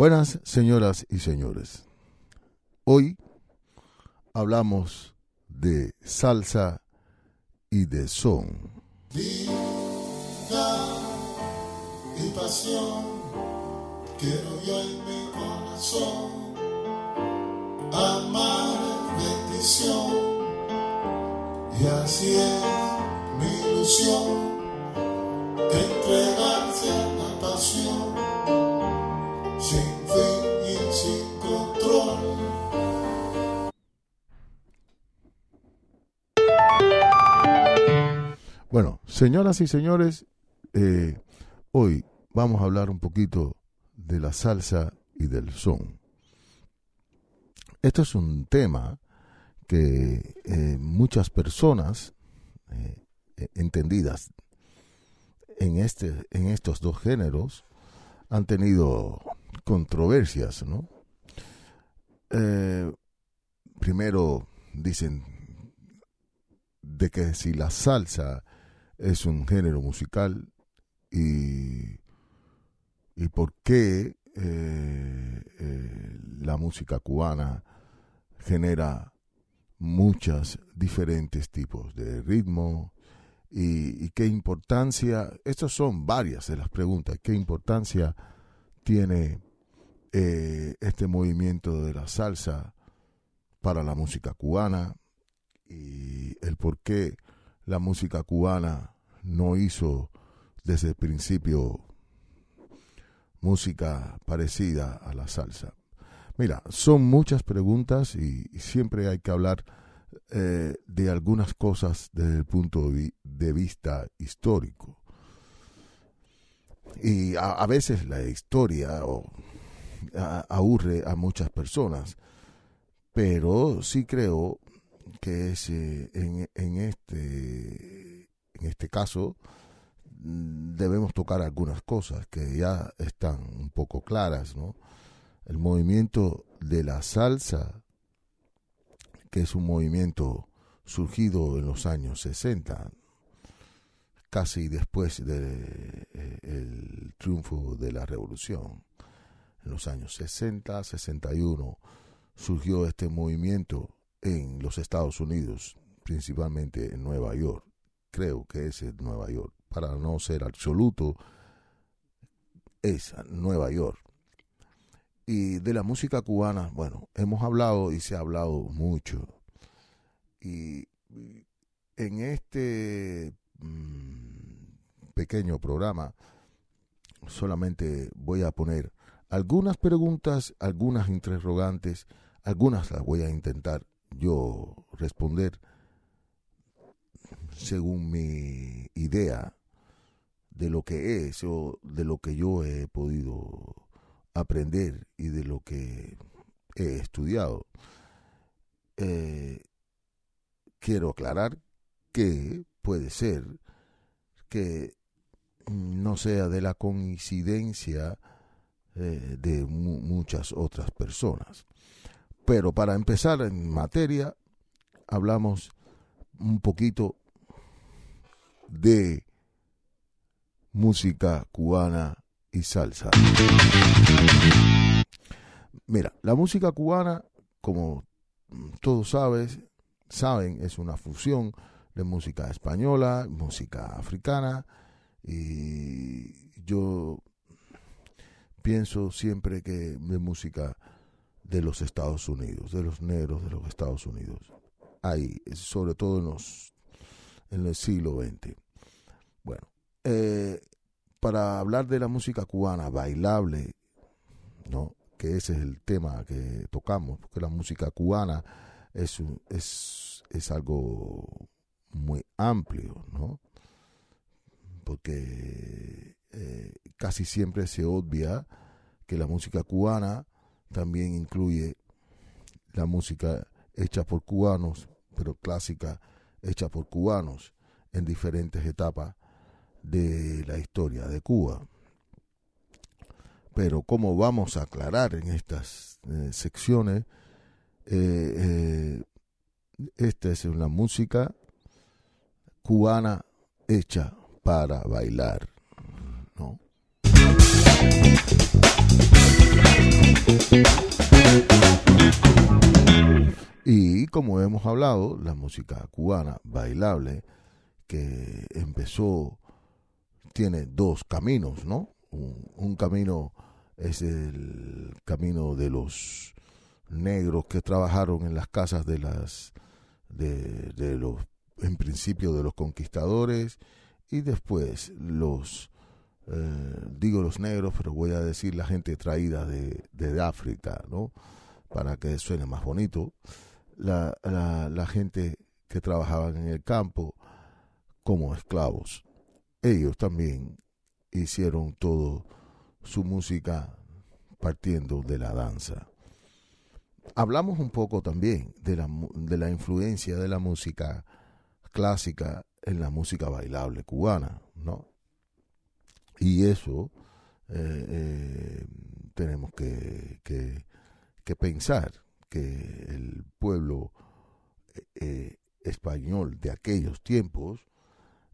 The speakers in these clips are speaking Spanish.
Buenas señoras y señores. Hoy hablamos de salsa y de son. Vida y pasión, quiero yo en mi corazón amar bendición y así es mi ilusión entregarse a la pasión Bueno, señoras y señores, eh, hoy vamos a hablar un poquito de la salsa y del son. Esto es un tema que eh, muchas personas eh, entendidas en, este, en estos dos géneros han tenido controversias, ¿no? Eh, primero dicen de que si la salsa es un género musical y, y por qué eh, eh, la música cubana genera muchos diferentes tipos de ritmo y, y qué importancia, estas son varias de las preguntas, qué importancia tiene eh, este movimiento de la salsa para la música cubana y el por qué la música cubana no hizo desde el principio música parecida a la salsa. Mira, son muchas preguntas y, siempre hay que hablar eh, de algunas cosas desde el punto de vista histórico. Y a, a veces la historia aburre a muchas personas, pero sí creo que eh, en, en, este, en este caso mm, debemos tocar algunas cosas que ya están un poco claras, ¿no? El movimiento de la salsa, que es un movimiento surgido en los años 60, casi después del de, triunfo de la revolución. En los años 60, 61, surgió este movimiento en los Estados Unidos, principalmente en Nueva York. Creo que es Nueva York. Para no ser absoluto, es Nueva York. Y de la música cubana, bueno, hemos hablado y se ha hablado mucho. Y en este pequeño programa solamente voy a poner algunas preguntas, algunas interrogantes, algunas las voy a intentar yo responder según mi idea de lo que es o de lo que yo he podido aprender y de lo que he estudiado. Eh, quiero aclarar que puede ser que no sea de la coincidencia eh, de mu muchas otras personas. Pero para empezar en materia, hablamos un poquito de música cubana y salsa. Mira, la música cubana, como todos sabes, saben, es una fusión de música española, música africana, y yo pienso siempre que de música de los Estados Unidos, de los negros de los Estados Unidos. Ahí, sobre todo en, los, en el siglo XX. Bueno, eh, para hablar de la música cubana bailable, ¿no? que ese es el tema que tocamos, porque la música cubana es, es, es algo muy amplio, ¿no? Porque eh, casi siempre se obvia que la música cubana también incluye la música hecha por cubanos, pero clásica hecha por cubanos en diferentes etapas de la historia de Cuba. Pero como vamos a aclarar en estas eh, secciones, eh, esta es una música cubana hecha para bailar, ¿no? Y como hemos hablado, la música cubana bailable, que empezó, tiene dos caminos, ¿no? Un, un camino es el camino de los negros que trabajaron en las casas de las de, de los en principio de los conquistadores y después los eh, digo los negros pero voy a decir la gente traída de, de África no para que suene más bonito. La, la, la gente que trabajaban en el campo como esclavos. Ellos también hicieron todo su música partiendo de la danza. Hablamos un poco también de la, de la influencia de la música clásica en la música bailable cubana, ¿no? Y eso eh, eh, tenemos que, que, pensar que el pueblo eh, español de aquellos tiempos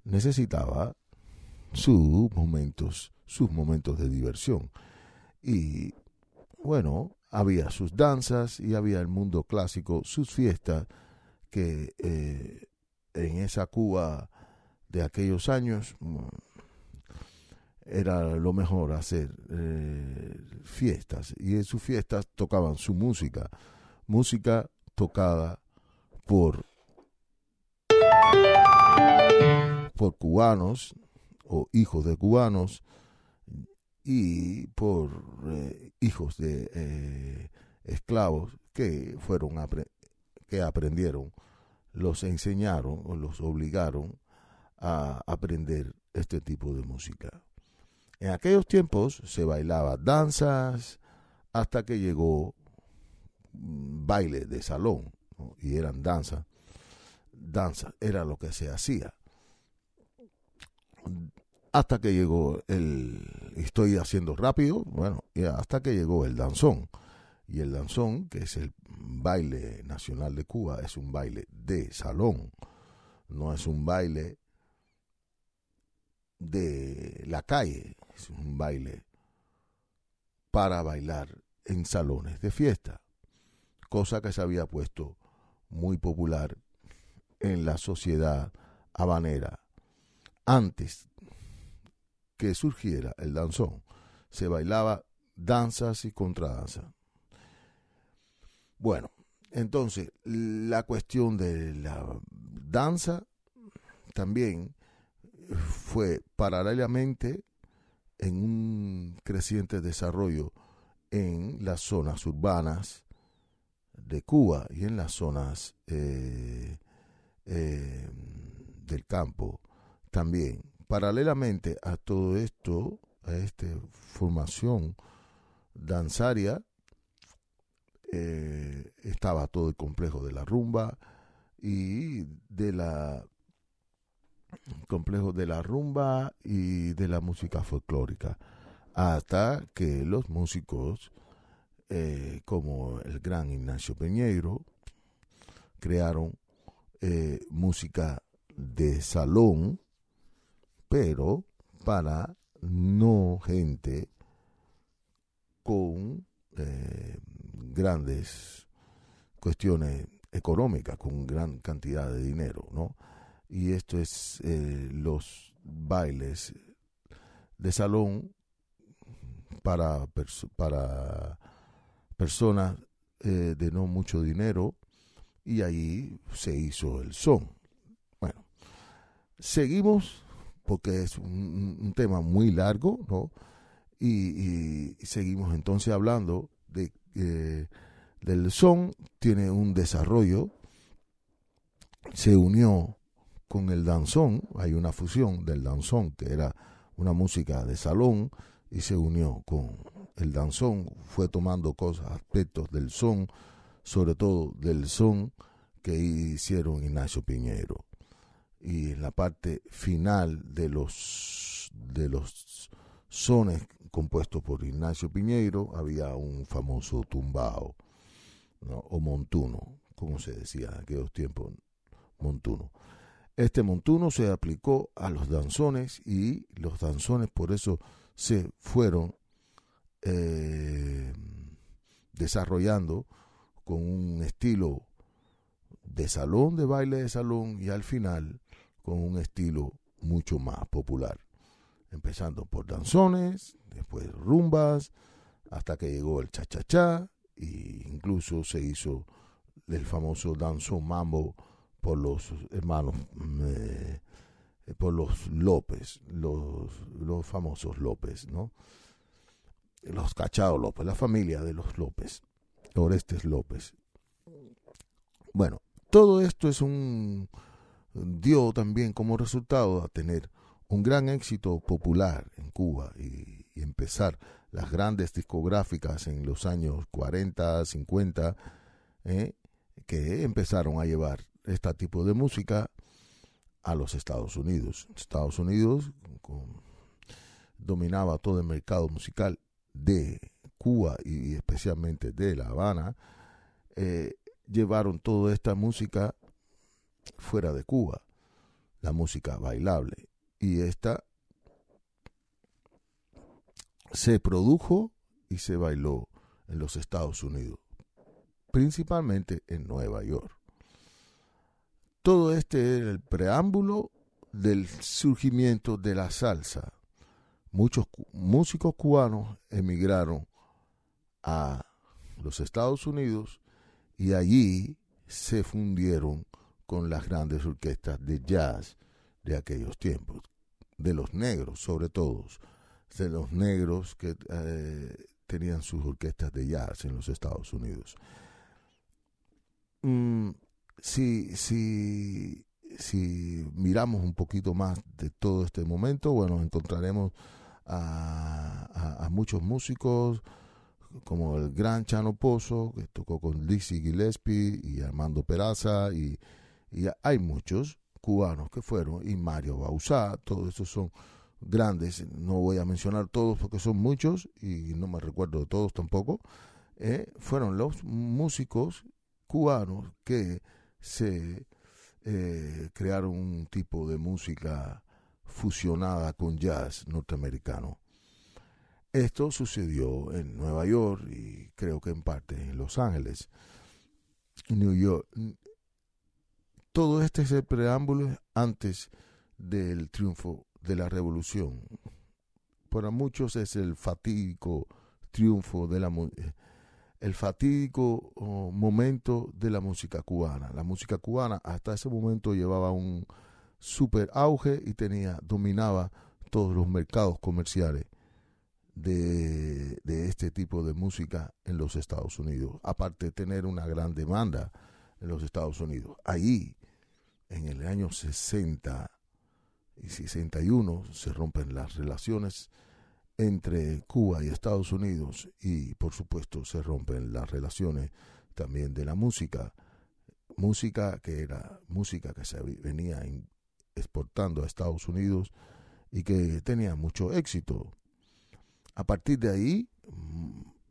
necesitaba sus momentos, sus momentos de diversión. Y bueno, había sus danzas y había el mundo clásico, sus fiestas, que en esa Cuba de aquellos años mm, era lo mejor hacer eh, fiestas. Y en sus fiestas tocaban su música, música tocada por por cubanos o hijos de cubanos y por eh, hijos de eh, esclavos que fueron que aprendieron los enseñaron o los obligaron a aprender este tipo de música. En aquellos tiempos se bailaba danzas hasta que llegó baile de salón y eran danzas. Danza era lo que se hacía hasta que llegó el, estoy haciendo rápido, bueno, hasta que llegó el danzón. Y el danzón, que es el baile nacional de Cuba, es un baile de salón, no es un baile de la calle, es un baile para bailar en salones de fiesta, cosa que se había puesto muy popular en la sociedad habanera antes que surgiera el danzón, se bailaba danzas y contradanzas. Bueno, entonces la cuestión de la danza también fue paralelamente en un creciente desarrollo en las zonas urbanas de Cuba y en las zonas eh, eh, del campo también. Paralelamente a todo esto, a esta formación danzaria, eh, estaba todo el complejo de la rumba y de la complejo de la rumba y de la música folclórica hasta que los músicos eh, como el gran Ignacio Peñeiro crearon eh, música de salón pero para no gente con grandes cuestiones económicas, con gran cantidad de dinero, ¿no? Y esto es eh, los bailes de salón para, personas eh, de no mucho dinero y ahí se hizo el son. Bueno, seguimos porque es un, tema muy largo, ¿no? Y, seguimos entonces hablando de eh, del son, tiene un desarrollo, se unió con el danzón, hay una fusión del danzón, que era una música de salón, y se unió con el danzón, fue tomando cosas, aspectos del son, sobre todo del son que hicieron Ignacio Piñero. Y en la parte final de los de los sones compuestos por Ignacio Piñeiro había un famoso tumbao o montuno, como se decía en aquellos tiempos, montuno. Este montuno se aplicó a los danzones y los danzones por eso se fueron eh, desarrollando con un estilo de salón, de baile de salón y al final con un estilo mucho más popular. Empezando por danzones, después rumbas, hasta que llegó el cha-cha-cha e incluso se hizo el famoso danzón mambo por los hermanos, eh, por los López, los, los famosos López, ¿no? Los cachados López, la familia de los López, Orestes López. Bueno, todo esto es un dio también como resultado a tener un gran éxito popular en Cuba y, empezar las grandes discográficas en los años 40, 50, ¿eh? que empezaron a llevar este tipo de música a los Estados Unidos. Estados Unidos dominaba todo el mercado musical de Cuba y especialmente de La Habana. Eh, llevaron toda esta música fuera de Cuba, la música bailable. Y esta se produjo y se bailó en los Estados Unidos, principalmente en Nueva York. Todo este era el preámbulo del surgimiento de la salsa. Muchos músicos cubanos emigraron a los Estados Unidos y allí se fundieron con las grandes orquestas de jazz de aquellos tiempos, de los negros sobre todo, de los negros que eh, tenían sus orquestas de jazz en los Estados Unidos. Mm, si, si, si miramos un poquito más de todo este momento, bueno, encontraremos a, muchos músicos, como el gran Chano Pozo, que tocó con Dizzy Gillespie y Armando Peraza, y, hay muchos cubanos que fueron, y Mario Bausá, todos esos son grandes, no voy a mencionar todos porque son muchos, y no me recuerdo de todos tampoco, eh, fueron los músicos cubanos que se eh, crearon un tipo de música fusionada con jazz norteamericano. Esto sucedió en Nueva York y creo que en parte en Los Ángeles. New York. Todo este es el preámbulo antes del triunfo de la revolución. Para muchos es el fatídico triunfo de la el fatídico oh, momento de la música cubana. La música cubana hasta ese momento llevaba un super auge y tenía dominaba todos los mercados comerciales de, de, este tipo de música en los Estados Unidos, aparte de tener una gran demanda en los Estados Unidos. Ahí, en el año 60 y 61, se rompen las relaciones entre Cuba y Estados Unidos y, por supuesto, se rompen las relaciones también de la música. Música que era música que se venía exportando a Estados Unidos y que tenía mucho éxito a partir de ahí,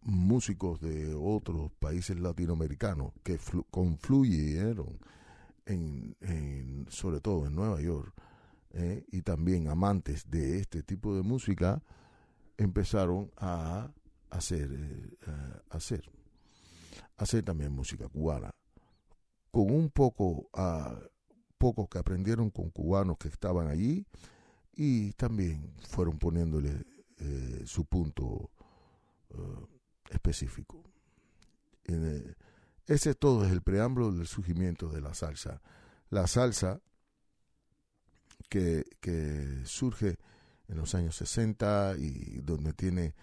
músicos de otros países latinoamericanos que confluyeron, en, sobre todo en Nueva York, eh, y también amantes de este tipo de música, empezaron a hacer, eh, hacer, hacer también música cubana. Con un poco, pocos que aprendieron con cubanos que estaban allí y también fueron poniéndole eh, su punto específico. Ese todo es el preámbulo del surgimiento de la salsa. La salsa que, surge en los años 60 y donde tiene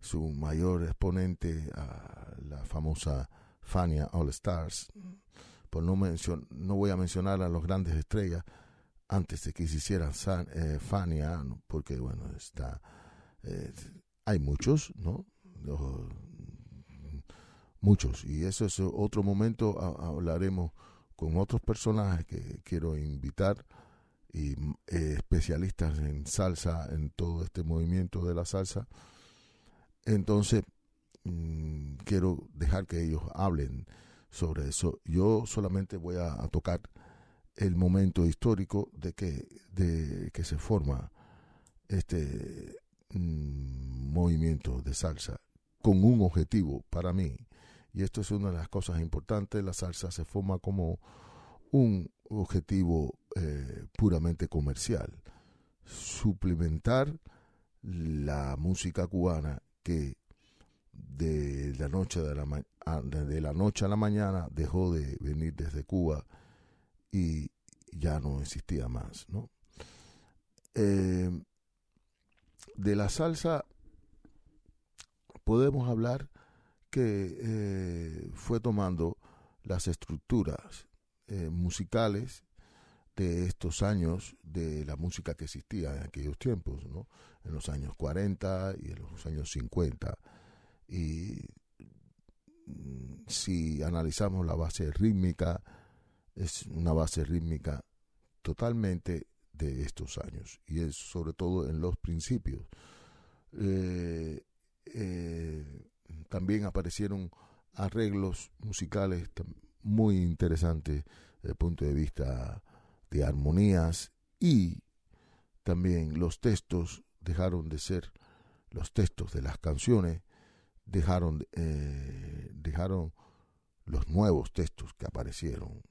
su mayor exponente a la famosa Fania All Stars. Por no, voy a mencionar a los grandes estrellas antes de que se hicieran eh, Fania, porque bueno, está eh, hay muchos, ¿no? Muchos. Y eso es otro momento, hablaremos con otros personajes que quiero invitar y eh, especialistas en salsa, en todo este movimiento de la salsa. Entonces, mm, quiero dejar que ellos hablen sobre eso. Yo solamente voy a, tocar el momento histórico de que, de que se forma este movimiento de salsa con un objetivo para mí Y esto es una de las cosas importantes. La salsa se forma como un objetivo eh, puramente comercial. Suplementar la música cubana que de la noche de la, de la noche a la mañana dejó de venir desde Cuba y ya no existía más. Eh, de la salsa podemos hablar que eh, fue tomando las estructuras eh, musicales de estos años de la música que existía en aquellos tiempos, ¿no? en los años 40 y en los años 50. Y mm, si analizamos la base rítmica, es una base rítmica totalmente de estos años y es sobre todo en los principios. Eh, también aparecieron arreglos musicales muy interesantes desde el punto de vista de armonías y también los textos dejaron de ser los textos de las canciones dejaron eh, dejaron los nuevos textos que aparecieron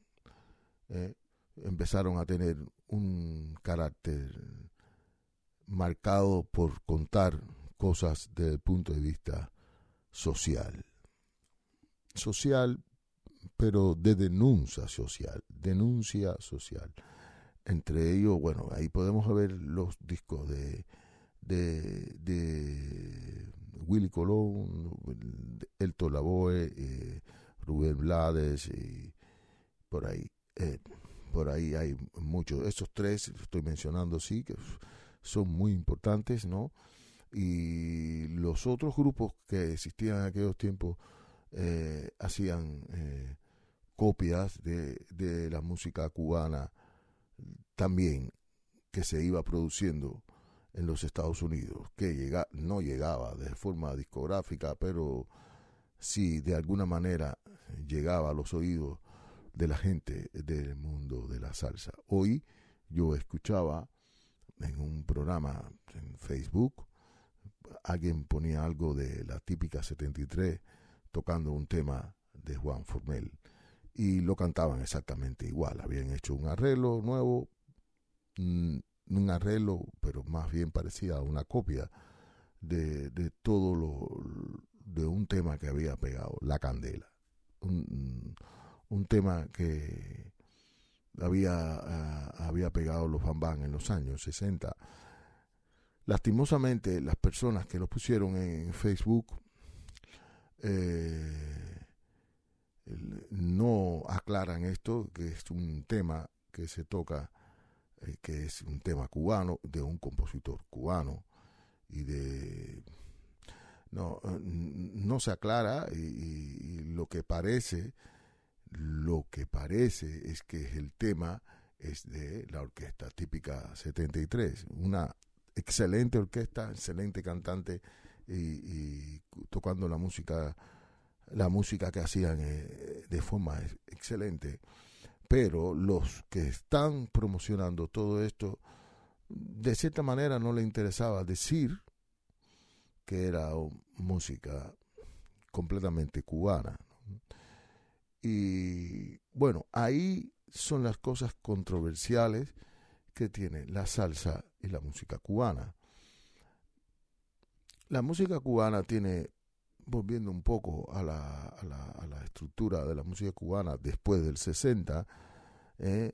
eh, empezaron a tener un carácter marcado por contar cosas desde el punto de vista social. Social, pero de denuncia social, denuncia social. Entre ellos, bueno, ahí podemos ver los discos de, de, de Willy Colón, Elton Lavoe, eh, Rubén Blades y por ahí. Eh, por ahí hay muchos. Estos tres, estoy mencionando, sí, que son muy importantes, ¿no? Y los otros grupos que existían en aquellos tiempos eh, hacían eh, copias de, de, la música cubana también que se iba produciendo en los Estados Unidos, que llega, no llegaba de forma discográfica, pero sí de alguna manera llegaba a los oídos de la gente del mundo de la salsa. Hoy yo escuchaba en un programa en Facebook alguien ponía algo de la típica 73 tocando un tema de Juan Formel y lo cantaban exactamente igual. Habían hecho un arreglo nuevo, mm, un arreglo, pero más bien parecía una copia de, de todo lo de un tema que había pegado, La Candela. Un, un tema que había, ah, había pegado los Bambán en los años 60 Lastimosamente, las personas que lo pusieron en Facebook eh, no aclaran esto, que es un tema que se toca, eh, que es un tema cubano, de un compositor cubano, y de... No, no se aclara y, y lo que parece, lo que parece es que el tema es de la orquesta típica 73, una excelente orquesta, excelente cantante y, tocando la música, la música que hacían eh, de forma excelente. Pero los que están promocionando todo esto, de cierta manera no le interesaba decir que era música completamente cubana. Y bueno, ahí son las cosas controversiales que tiene la salsa y la música cubana. La música cubana tiene, volviendo un poco a la, a la, estructura de la música cubana después del 60, eh,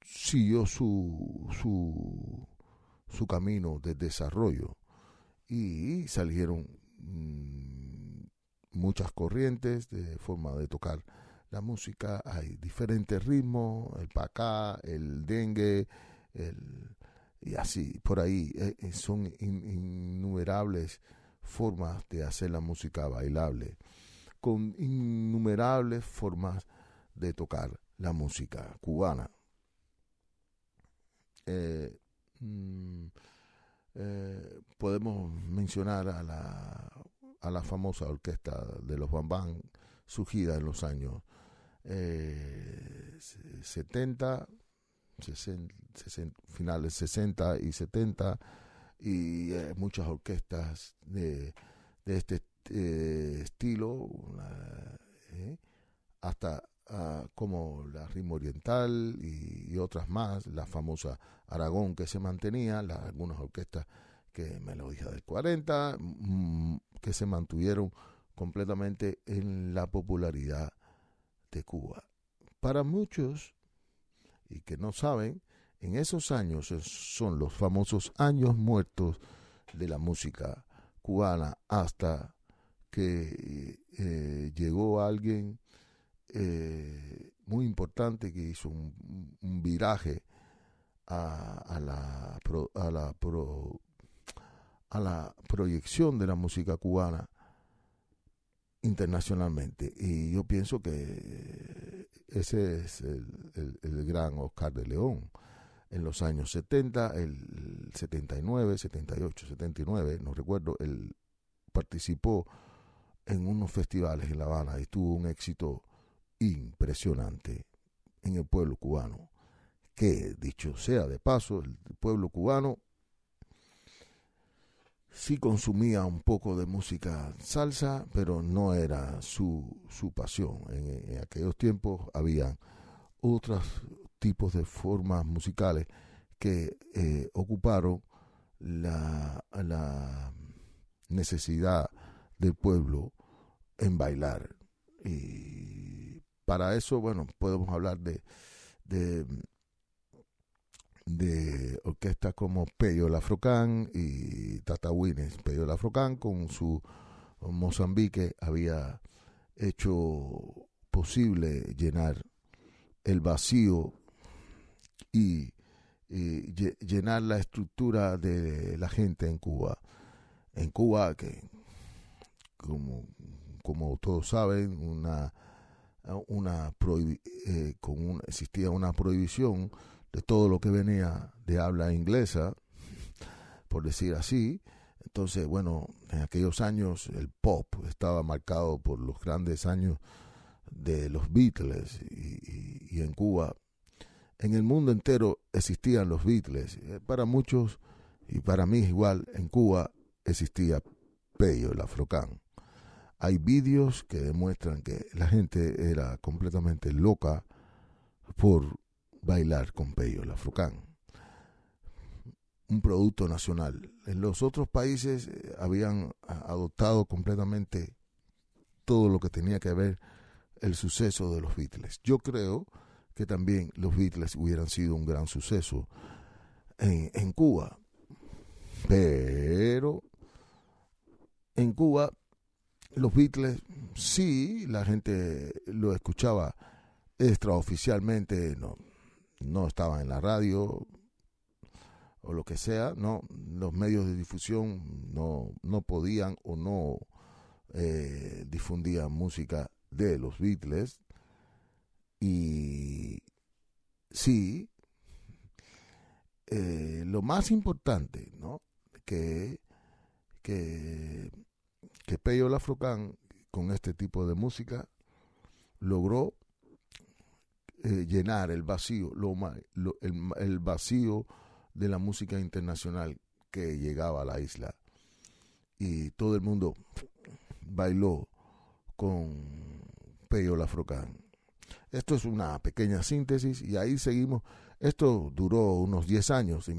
siguió su, su, su camino de desarrollo y salieron mm, muchas corrientes de forma de tocar la música, hay diferentes ritmos, el pacá, el dengue, el, y así, por ahí eh, eh, son innumerables formas de hacer la música bailable, con innumerables formas de tocar la música cubana. Eh, mm, podemos mencionar a la, a la famosa orquesta de los Bambán surgida en los años 70, finales 60 y 70 y eh, muchas orquestas de, de este eh, estilo, eh, hasta ah, como la ritmo oriental y, otras más, la famosa Aragón que se mantenía, algunas orquestas que melodías del 40, mm, que se mantuvieron completamente en la popularidad de Cuba. Para muchos, y que no saben, en esos años son los famosos años muertos de la música cubana hasta que eh, llegó alguien eh, muy importante que hizo un, un viraje a, a la pro- a la pro- a la proyección de la música cubana internacionalmente y yo pienso que ese es el, el- el gran Oscar de León en los años 70, el 79, 78, 79, no recuerdo, él participó en unos festivales en La Habana y tuvo un éxito impresionante en el pueblo cubano. Que dicho sea de paso, el pueblo cubano sí consumía un poco de música salsa, pero no era su, su pasión. En, aquellos tiempos había otros tipos de formas musicales que eh, ocuparon la, la necesidad del pueblo en bailar. Y para eso, bueno, podemos hablar de, de, de orquestas como Pello Lafrocán y Tata Wines. Pello Lafrocán con su Mozambique había hecho posible llenar el vacío y, y lle- llenar la estructura de la gente en Cuba. En Cuba, que como, como todos saben, una, una eh, con un- existía una prohibición de todo lo que venía de habla inglesa, por decir así. Entonces, bueno, en aquellos años el pop estaba marcado por los grandes años de los Beatles y, en Cuba, en el mundo entero existían los Beatles. Eh, Para muchos y para mí igual, en Cuba existía Pello, el Afrocán. Hay vídeos que demuestran que la gente era completamente loca por bailar con Pello, el Afrocán. Un producto nacional. En los otros países eh, habían adoptado completamente todo lo que tenía que ver el suceso de los Beatles. Yo creo que también los Beatles hubieran sido un gran suceso en, en Cuba. Pero en Cuba los Beatles sí, la gente lo escuchaba extraoficialmente, no, no estaba en la radio o lo que sea, no, los medios de difusión no, no podían o no eh, difundían música de los Beatles y sí, eh, lo más importante, ¿no? Que, que, que Lafrocán con este tipo de música logró eh, llenar el vacío, lo, el, vacío de la música internacional que llegaba a la isla. Y todo el mundo bailó con Pello Lafrocán. Esto es una pequeña síntesis y ahí seguimos. Esto duró unos 10 años.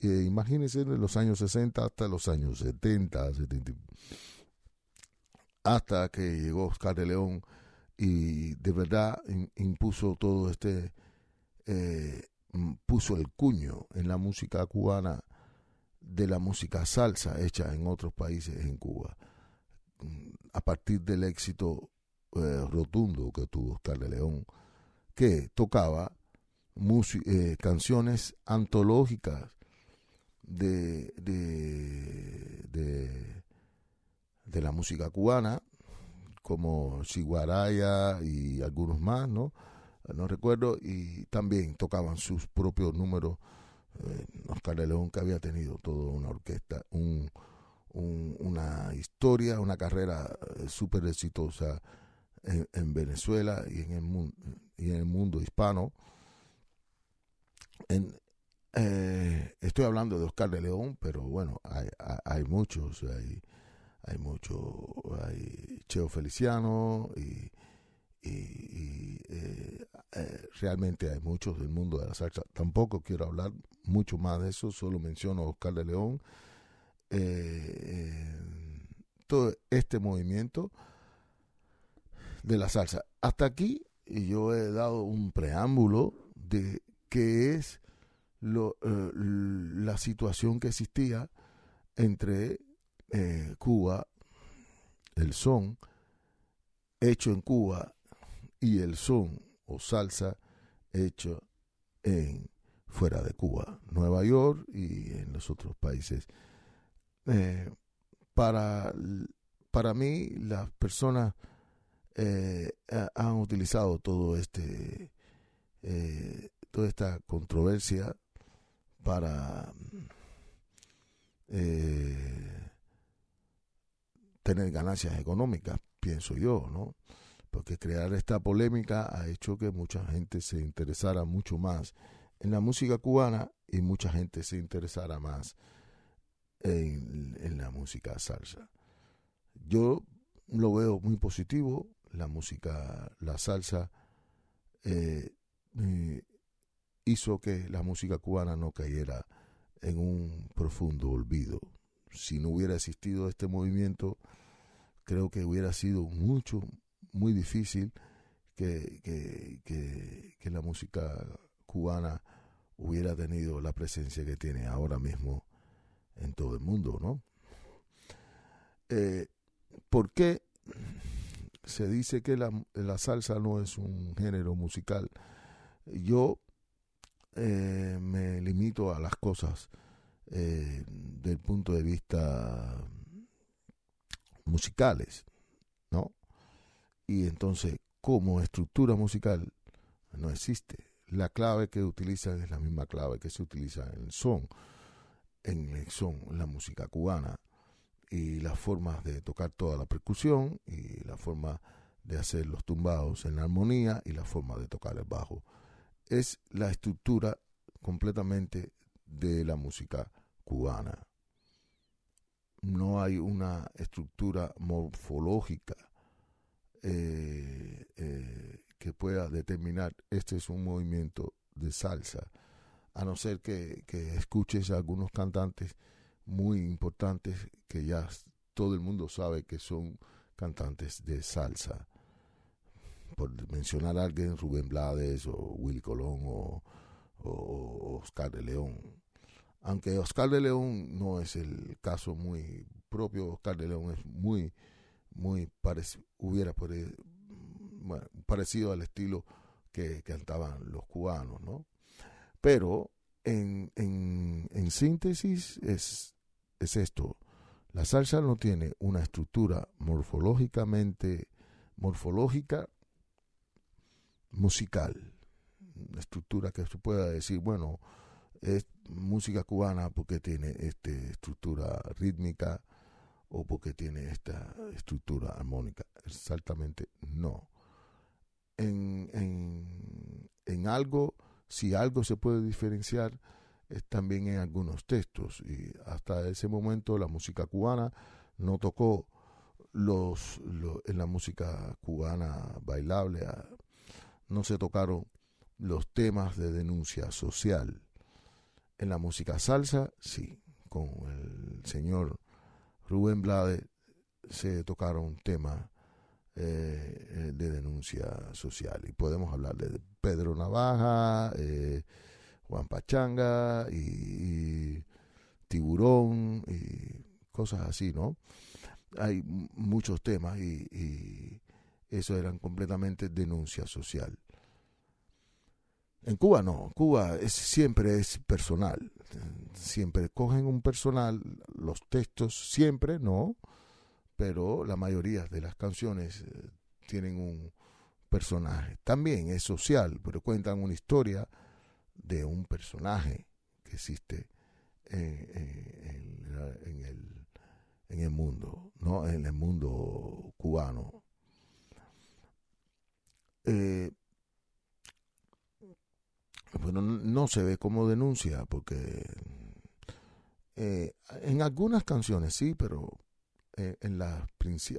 Imagínense de los años 60 hasta los años 70, 70, hasta que llegó Oscar de León y de verdad impuso todo este, eh, puso el cuño en la música cubana de la música salsa hecha en otros países en Cuba. Mm, A partir del éxito eh, rotundo que tuvo Oscar de León, que tocaba eh, canciones antológicas de, de, de la música cubana, como Chiguaraya y algunos más, ¿no? No recuerdo, y también tocaban sus propios números. Eh, Oscar de León, que había tenido toda una orquesta, un, un- una historia, una carrera eh, súper exitosa en, en Venezuela y en el mundo hispano. Eh, estoy hablando de Oscar de León, pero bueno, hay, hay, hay muchos, hay, hay mucho, hay Cheo Feliciano y, eh, eh, realmente hay muchos del mundo de la salsa. Tampoco quiero hablar mucho más de eso, solo menciono a Oscar de León. Eh, todo este movimiento de la salsa. Hasta aquí yo he dado un preámbulo de qué es lo, la situación que existía entre eh, Cuba, el son hecho en Cuba y el son o salsa hecho en fuera de Cuba, Nueva York y en los otros países. Eh, para, para mí, las personas eh, han utilizado todo este toda esta controversia para tener ganancias económicas, pienso yo, ¿no? Porque crear esta polémica ha hecho que mucha gente se interesara mucho más en la música cubana y mucha gente se interesara más en, la música salsa. Yo lo veo muy positivo, la música, la salsa, eh, eh, hizo que la música cubana no cayera en un profundo olvido. Si no hubiera existido este movimiento, creo que hubiera sido mucho, muy difícil que, que, que, la música cubana hubiera tenido la presencia que tiene ahora mismo en todo el mundo, ¿no? Eh, ¿Por qué se dice que la, la, salsa no es un género musical? Yo eh, me limito a las cosas eh, del punto de vista musicales, ¿no? Y entonces, como estructura musical, no existe. La clave que utilizan es la misma clave que se utiliza en el son, en el son, la música cubana, y las formas de tocar toda la percusión, y la forma de hacer los tumbados en la armonía, y la forma de tocar el bajo. Es la estructura completamente de la música cubana. No hay una estructura morfológica eh, eh, que pueda determinar este es un movimiento de salsa, a no ser que, escuches a algunos cantantes muy importantes que ya todo el mundo sabe que son cantantes de salsa. Por mencionar a alguien, Rubén Blades o Willy Colón o Oscar de León. Aunque Oscar de León no es el caso muy propio, Oscar de León es muy, muy parecido, hubiera bueno, parecido al estilo que cantaban los cubanos, ¿no? Pero en, en, en síntesis es, es esto. La salsa no tiene una estructura morfológicamente, morfológica, musical. Una estructura que se pueda decir, bueno, es música cubana porque tiene esta estructura rítmica o porque tiene esta estructura armónica. Exactamente no. En, en, en algo, si algo se puede diferenciar, es también en algunos textos. Y hasta ese momento la música cubana no tocó los, en la música cubana bailable, no se tocaron los temas de denuncia social. En la música salsa, sí, con el señor Rubén Blade se tocaron temas eh, de denuncia social. Y podemos hablar de Pedro Navaja, eh, Juan Pachanga y, y, Tiburón y cosas así, ¿no? Hay muchos temas y, y eso eran completamente denuncia social. En Cuba no, Cuba es, siempre es personal, siempre cogen un personal, los textos siempre no, pero la mayoría de las canciones eh, tienen un personaje. También es social, pero cuentan una historia de un personaje que existe en, en, en, el, en el mundo, ¿no? En el mundo cubano. Eh, bueno, no se ve como denuncia, porque eh, en algunas canciones sí, pero eh, en la,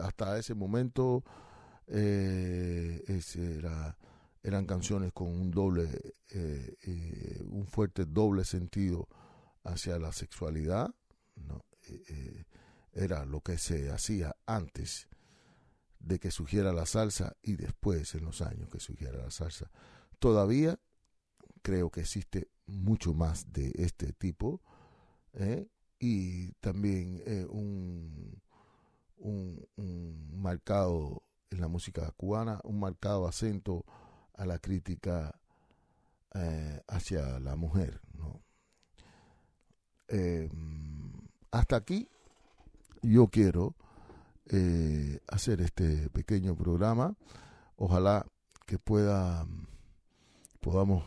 hasta ese momento eh, era, eran canciones con un doble, un fuerte doble sentido hacia la sexualidad. ¿no? era lo que se hacía antes de que surgiera la salsa y después en los años que surgiera la salsa. Todavía creo que existe mucho más de este tipo ¿eh? y también eh, un, un, marcado en la música cubana, un marcado acento a la crítica eh, hacia la mujer. ¿no? hasta aquí yo quiero hacer este pequeño programa. Ojalá que pueda podamos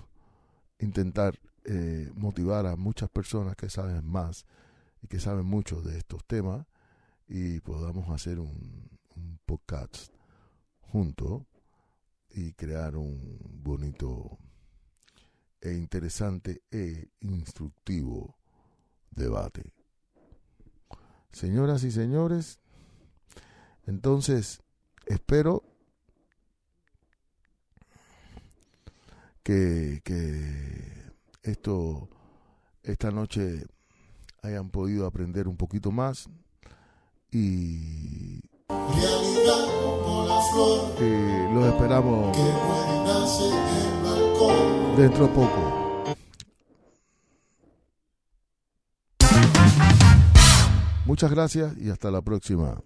intentar eh, motivar a muchas personas que saben más y que saben mucho de estos temas y podamos hacer un, podcast juntos y crear un bonito e interesante e instructivo debate. Señoras y señores, entonces espero que, que esto, esta noche hayan podido aprender un poquito más y, los esperamos dentro de poco. Muchas gracias y hasta la próxima.